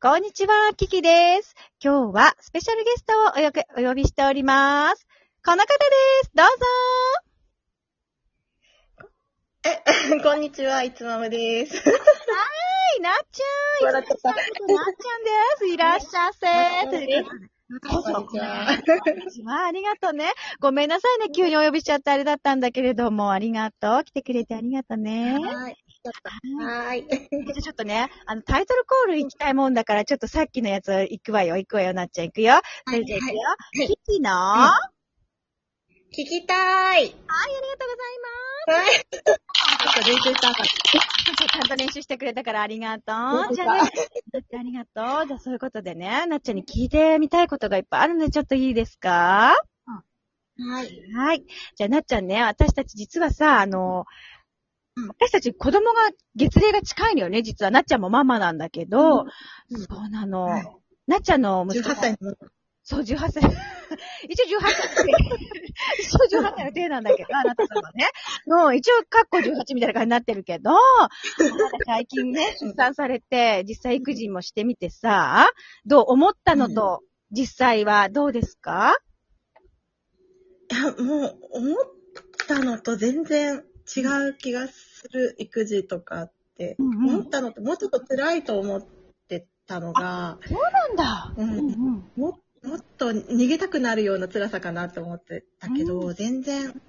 こんにちは、キキです。今日はスペシャルゲストをおよけお呼びしております。この方です。どうぞ。え、こんにちは、いつまむです。はい、なっちゃん。なっちゃんです。いらっしゃいうことでどうぞこんにちは。こんにちは、ありがとうね。ごめんなさいね、急にお呼びしちゃってあれだったんだけれども、ありがとう。来てくれてありがとうね。はい。ちょっとはい。じゃあちょっとね、あの、タイトルコール行きたいもんだから、ちょっとさっきのやつ行くわよ、行くわよ、なっちゃん行くよ。それじゃあ行くよ。いキキの、はい、聞きたーい。ありがとうございます。はい。ちょっと練習したかった。ちゃんと練習してくれたからありがとう。じゃあね、なっちゃんありがとう。じゃあそういうことでね、なっちゃんに聞いてみたいことがいっぱいあるので、ちょっといいですか？はい。はい。じゃあなっちゃんね、私たち実はさ、あの、私たち子供が、月齢が近いのよね、実は。なっちゃんもママなんだけど、うんそうなの。はいなっちゃんの息子18歳の。そう、18 歳。一応18歳。一応18歳の手なんだけど、あなた様ね。の、一応、カッコ18みたいな感じになってるけど、最近ね、出産されて、実際育児もしてみてさ、どう思ったのと、実際はどうですか？いや、もう、思ったのと全然違う気がする、育児とかって。うんうん思ったのと、もうちょっと辛いと思ってたのが、なんだ。うんうん。ももっと逃げたくなるような辛さかなと思ってたけど、う全然、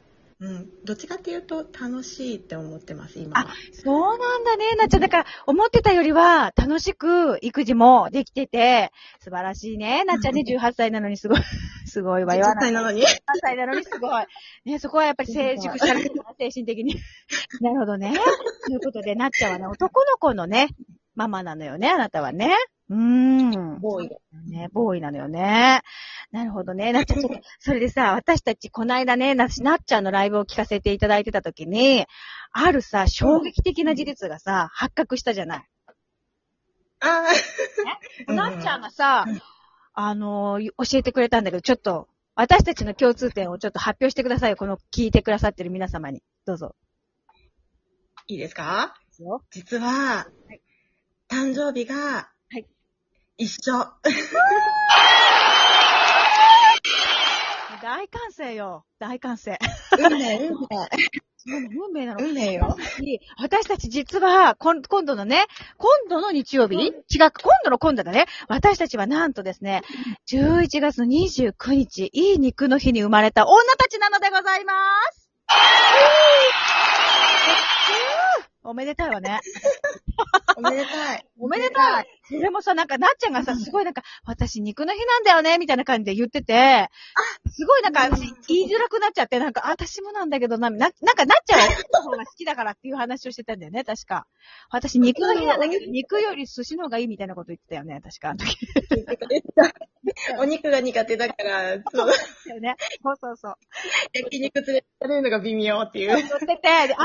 うん、どっちかっていうと楽しいって思ってます、今は。そうなんだね、なっちゃん。だから、思ってたよりは、楽しく育児もできてて、素晴らしいね。なっちゃんね、18歳なのにすごい、すごいわよ。10歳なのに。18歳なのにすごい。ね、そこはやっぱり成熟したら、精神的に。なるほどね。ということで、なっちゃんはね、男の子のね、ママなのよね、あなたはね。うーん。ボーイで。ね、ボーイなのよね。なるほどね。なっちゃん、それでさ、私たちこの間ね、ななっちゃんのライブを聞かせていただいてた時に、あるさ、衝撃的な事実がさ、発覚したじゃない。ああ。なっちゃんがさうん、あのー教えてくれたんだけど、ちょっと、私たちの共通点をちょっと発表してくださいよ。この聞いてくださってる皆様に。どうぞ。いいですか？よ実は、誕生日が、はい一緒。大歓声よ。大歓声。運命、運命。運命なの。運命よ。私たち実は、今度のね、今度の日曜日、違う、今度の今度だね。私たちはなんとですね、11月の29日、いい肉の日に生まれた女たちなのでございます。おめでたいわね。おめでたい。おめでたい。それもさ、なんか、なっちゃんがさ、すごいなんか、私肉の日なんだよね、みたいな感じで言ってて、すごいなんか、うん私言いづらくなっちゃって、なんか、あ私もなんだけどな、な、なんか、なっちゃんはの方が好きだからっていう話をしてたんだよね、確か。私肉の日なんだけど、肉より寿司の方がいいみたいなこと言ってたよね、確か。あの時お肉が苦手だから、そう、だよね。そうそうそう。焼肉連れてかれるのが微妙っていう。言ってて、であれ、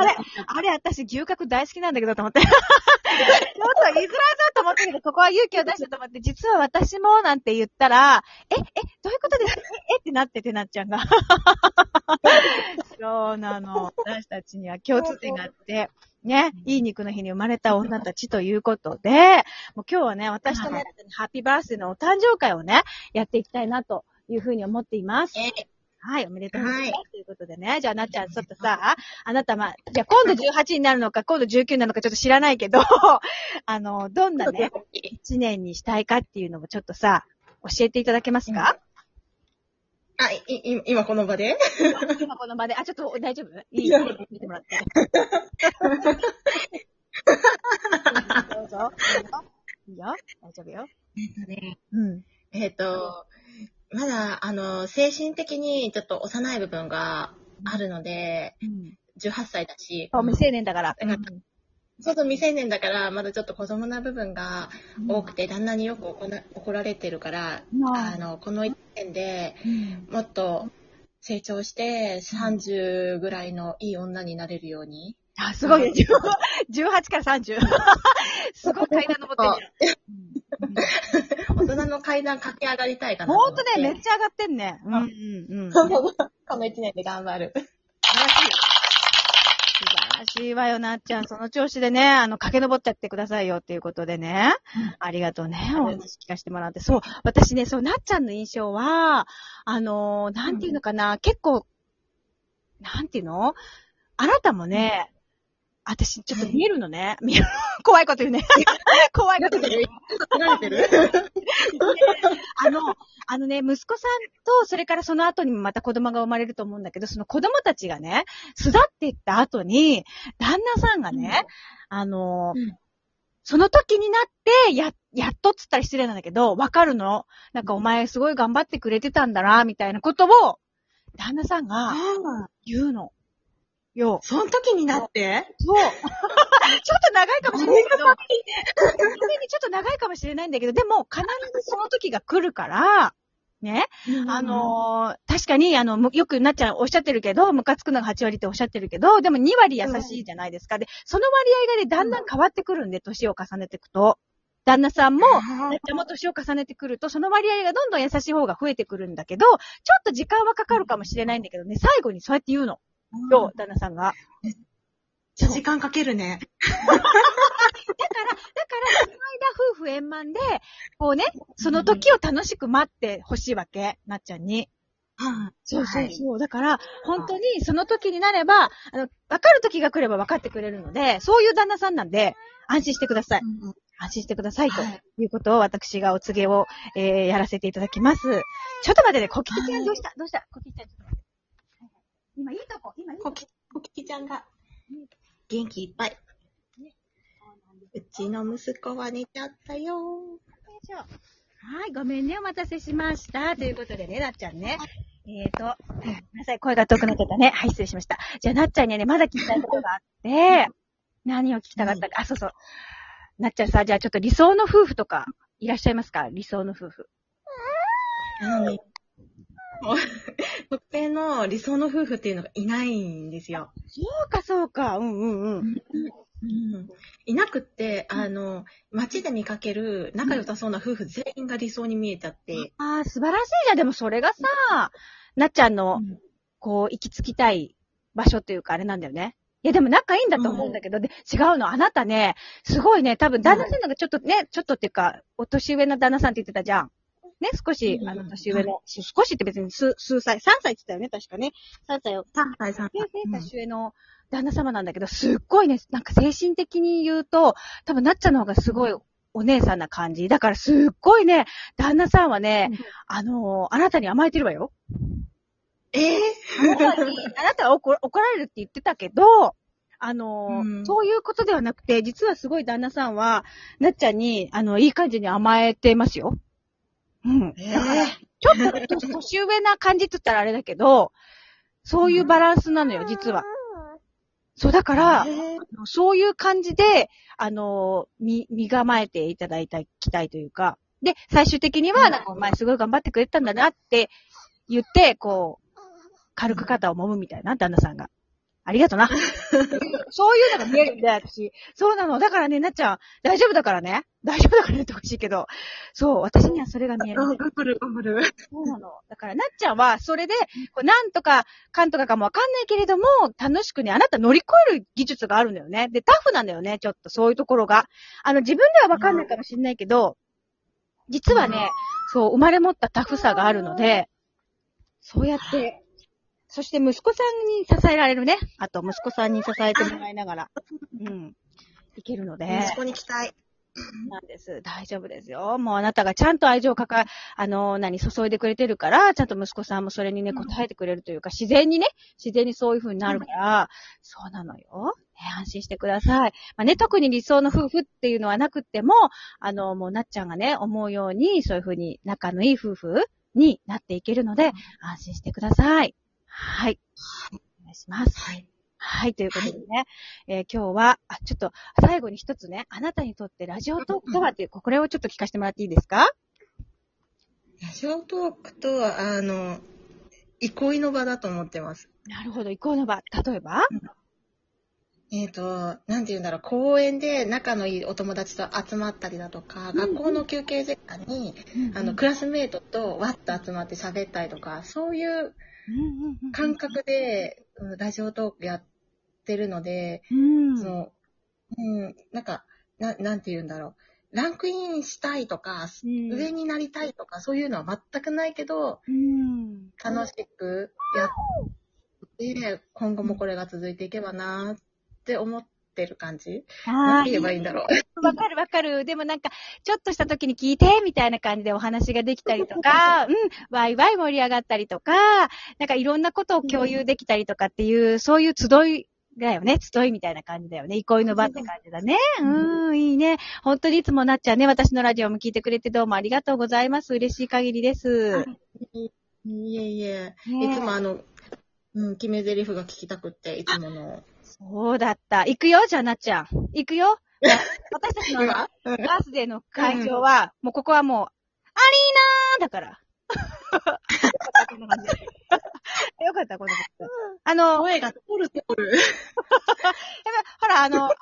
あれ、私牛角大好きなんだけどと思って。ちょっと言いづらいぞと思ったけど、ここは勇気を出したと思って、実は私もなんて言ったら、え、え、どういうことですか？え、えってなっててなっちゃんが。そうなの。私たちには共通点があって、ね、いい肉の日に生まれた女たちということで、もう今日はね、私とね、ハッピーバースデーのお誕生会をね、やっていきたいなというふうに思っています。え、はい、おめでとうございます。はということでね、じゃあ、なっちゃん、ちょっとさ、あなた、まあ、じゃあ、今度18になるのか、今度19になるのか、ちょっと知らないけど、あの、どんなね、1年にしたいかっていうのもちょっとさ、教えていただけますか、あ、い、い、今この場で？今この場で、あ、ちょっと大丈夫？いい？見てもらって。どうぞ。いいよ。大丈夫よ。うん。えっと、まだ、あの、精神的にちょっと幼い部分があるので、うん。18歳だし、未成年だから。うんそうそう未成年だから、まだちょっと子供な部分が多くて、旦那によく怒られてるから、あの、この1年でうんもっと成長して、30ぐらいのいい女になれるように。あ、すごいね。18から30。すごい階段登ってる階段駆け上がりたいかなとほんと。ね、めっちゃ上がってんね。うんうんうん。素この1年で頑張る。晴らしい。いいじゃしいわよ、なっちゃん。その調子でね、あの、駆け上ってやってくださいよっていうことでね。ありがとうね。お話聞かせてもらって。そう、私ね、そう、なっちゃんの印象は、あのー、なんていうのかな、結構、なんていうの？あなたもね、私、ちょっと見えるのね。見える。怖いこと言うね。怖いこと言う。慣れてる？あの、あのね、息子さんと、それからその後にもまた子供が生まれると思うんだけど、その子供たちがね、巣立っていった後に、旦那さんがね、うん、あの、うん、その時になって、や、やっとっつったら失礼なんだけど、わかるの？なんかお前すごい頑張ってくれてたんだな、みたいなことを、旦那さんが言うの。よ。その時になって？そう。ちょっと長いかもしれないけど、ちょっと長いかもしれないんだけど、でも必ずその時が来るから、ね？あのー、確かに、あの、よくなっちゃんおっしゃってるけど、ムカつくのが8割っておっしゃってるけど、でも2割優しいじゃないですか。で、その割合がね、だんだん変わってくるんで、年を重ねていくと。旦那さんも、なっちゃんも年を重ねてくると、その割合がどんどん優しい方が増えてくるんだけど、ちょっと時間はかかるかもしれないんだけどね、最後にそうやって言うの。よ、旦那さんが。時間かけるね。だから、だから、その間夫婦円満で、こうね、その時を楽しく待ってほしいわけ、なっちゃんに。そうそうそう。だから、本当にその時になれば、あの、分かる時が来れば分かってくれるので、そういう旦那さんなんで、安心してください。うん、安心してください。ということを私がお告げを、えー、やらせていただきます。ちょっと待ってね、コキキちゃんどうした？どうした？コキキちゃん。今いいとこ、今いいとこ。コキキちゃんが元気いっぱい。うちの息子は寝ちゃったよ。はい、ごめんね、お待たせしました。ということでね、なっちゃんね。えーと、ごめんなさい、声が遠くなってたね。はい、失礼しました。じゃあ、なっちゃんにはね、まだ聞きたいことがあって、何を聞きたかったか。あ、そうそう。なっちゃんさ、じゃあちょっと理想の夫婦とか、いらっしゃいますか？理想の夫婦。うん。特定の理想の夫婦っていうのがいないんですよ。そうか、そうか。うんうんうん。うん、いなくって、あの、街で見かける仲良さそうな夫婦全員が理想に見えちゃって。ああ、素晴らしいじゃん。でもそれがさ、なっちゃんの、こう、行き着きたい場所っていうかあれなんだよね。いや、でも仲いいんだと思うんだけど、うん、で、違うの。あなたね、すごいね、多分旦那さんがちょっとね、ちょっとっていうか、お年上の旦那さんって言ってたじゃん。ね、少し、あの、年上の、少しって別に数、数歳、3歳って言ったよね、確かね。3歳を。3歳、3歳。年上の旦那様なんだけど、すっごいね、なんか精神的に言うと、多分なっちゃんの方がすごいお姉さんな感じ。だからすっごいね、旦那さんはね、あのあなたに甘えてるわよ。ええー、あなたは怒怒られるって言ってたけど、あの、うん、そういうことではなくて、実はすごい旦那さんは、なっちゃんに、あの、いい感じに甘えてますよ。うん。えー、ちょっと年上な感じって言ったらあれだけど、そういうバランスなのよ、実は。そう、だから、えー、そういう感じで、あの、み、身構えていただいた、きたいというか、で、最終的には、なんか、お前すごい頑張ってくれたんだなって言って、こう、軽く肩を揉むみたいな、旦那さんが。ありがとな。そういうのが見えるんで、私。そうなの。だからね、なっちゃん、大丈夫だからね。大丈夫だから言ってほしいけど。そう、私にはそれが見える。頑張る、頑張る。そうなの。だから、なっちゃんは、それで、こうなんとか、かんとかかもわかんないけれども、楽しくね、あなた乗り越える技術があるんだよね。で、タフなんだよね、ちょっと、そういうところが。あの、自分ではわかんないかもしれないけど、実はね、そう、生まれ持ったタフさがあるので、そうやって、そして息子さんに支えられるね。あと、息子さんに支えてもらいながら、うん、いけるので。息子に期待。なんです。大丈夫ですよ。もうあなたがちゃんと愛情をかか、あの、何、注いでくれてるから、ちゃんと息子さんもそれにね、応えてくれるというか、自然にね、自然にそういう風になるから、そうなのよ。ね、安心してください。まあね、特に理想の夫婦っていうのはなくっても、あの、もうなっちゃんがね、思うように、そういう風に仲のいい夫婦になっていけるので、安心してください。はい。お願いします。はい。はい、ということでね、はい、えー、今日は、あ、ちょっと、最後に一つね、あなたにとってラジオトークとはっていう、これをちょっと聞かせてもらっていいですか？ラジオトークとは、あの、憩いの場だと思ってます。なるほど、憩いの場。例えば、えっ、ー、と、なんて言うんだろう、公園で仲のいいお友達と集まったりだとか、うん、学校の休憩時間に、うん、あの、クラスメートとわっと集まって喋ったりとか、そういう感覚で、ラジオトークやっってるので、うん。その、うん、なんか、な、なんて言うんだろう。ランクインしたいとか、うん上になりたいとか、そういうのは全くないけど、うん。楽しくやって、今後もこれが続いていけばなって思ってる感じ？ああ、言えばいいんだろう？わかるわかる。でもなんか、ちょっとした時に聞いて、みたいな感じでお話ができたりとか、うん、ワイワイ盛り上がったりとか、なんかいろんなことを共有できたりとかっていう、そういう集いだよね。集いみたいな感じだよね。憩いの場って感じだね。うん、いいね。本当にいつもなっちゃんね、私のラジオも聞いてくれてどうもありがとうございます。嬉しい限りです。いえいえ。ねいつもあの、うん、決め台詞が聞きたくって、いつもの。そうだった。行くよ、じゃあなっちゃん。行くよ。私たちのバ今ースデーの会場は、もうここはもう、アリーナーだから。よかった、この。あの、声が通る通る。ほら、あの、あの、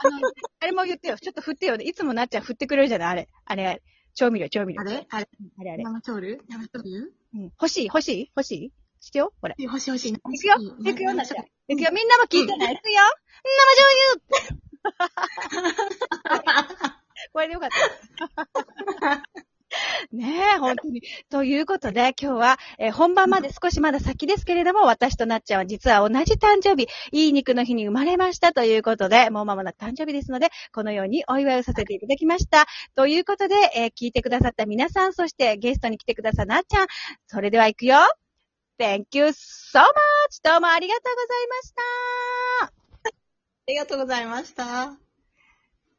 あれも言ってよ。ちょっと振ってよ。いつもなっちゃん振ってくれるじゃない？あれ。あれ、調味料、調味料。あれ？あれ？あれあれ。生チョール生チョールうん。欲しい？欲しい？欲しい？してよこれ。欲しい欲しい。行くよ行くよ、なっちゃん。行くよ、みんなも聞いてない。行くよ生醤油これでよかった。ねえ、本当に。ということで、今日は、えー本番まで少しまだ先ですけれども、私となっちゃんは実は同じ誕生日、いい肉の日に生まれましたということで、もう間もなく誕生日ですので、このようにお祝いをさせていただきました。ということで、えー聞いてくださった皆さん、そしてゲストに来てくださったなっちゃん、それでは行くよ !Thank you so much! どうもありがとうございましたありがとうございました。